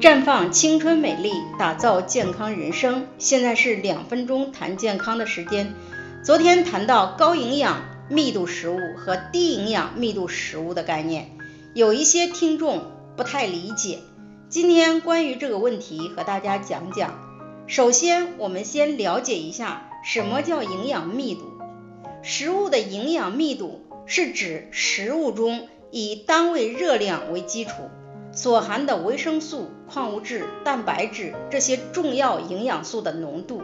绽放青春美丽，打造健康人生。现在是两分钟谈健康的时间。昨天谈到高营养密度食物和低营养密度食物的概念，有一些听众不太理解。今天关于这个问题和大家讲讲。首先，我们先了解一下什么叫营养密度。食物的营养密度是指食物中以单位热量为基础。所含的维生素、矿物质、蛋白质这些重要营养素的浓度，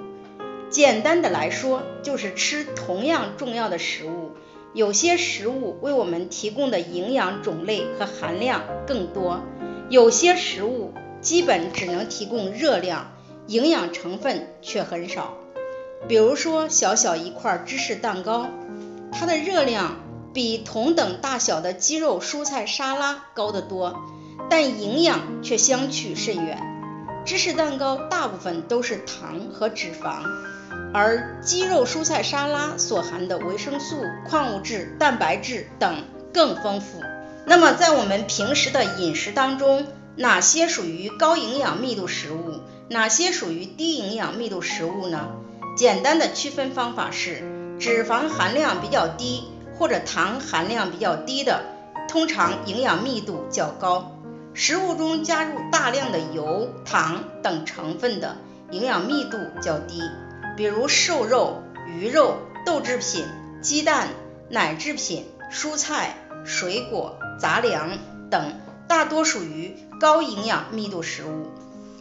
简单的来说，就是吃同样重要的食物，有些食物为我们提供的营养种类和含量更多，有些食物基本只能提供热量，营养成分却很少。比如说，小小一块芝士蛋糕，它的热量比同等大小的鸡肉蔬菜沙拉高得多。但营养却相去甚远。芝士蛋糕大部分都是糖和脂肪，而鸡肉蔬菜沙拉所含的维生素、矿物质、蛋白质等更丰富。那么在我们平时的饮食当中，哪些属于高营养密度食物，哪些属于低营养密度食物呢？简单的区分方法是，脂肪含量比较低或者糖含量比较低的，通常营养密度较高。食物中加入大量的油、糖等成分的，营养密度较低，比如瘦肉、鱼肉、豆制品、鸡蛋、奶制品、蔬菜、水果、杂粮等，大多属于高营养密度食物。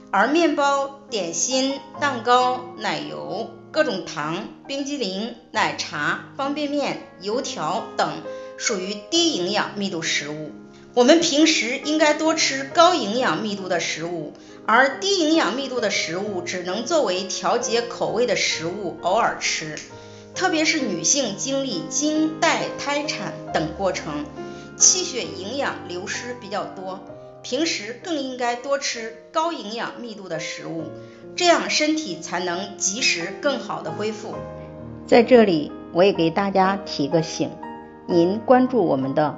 而面包、点心、蛋糕、奶油、各种糖、冰激凌、奶茶、方便面、油条等，属于低营养密度食物。我们平时应该多吃高营养密度的食物，而低营养密度的食物只能作为调节口味的食物偶尔吃。特别是女性经历经、带、胎产等过程，气血营养流失比较多，平时更应该多吃高营养密度的食物，这样身体才能及时更好的恢复。在这里，我也给大家提个醒，您关注我们的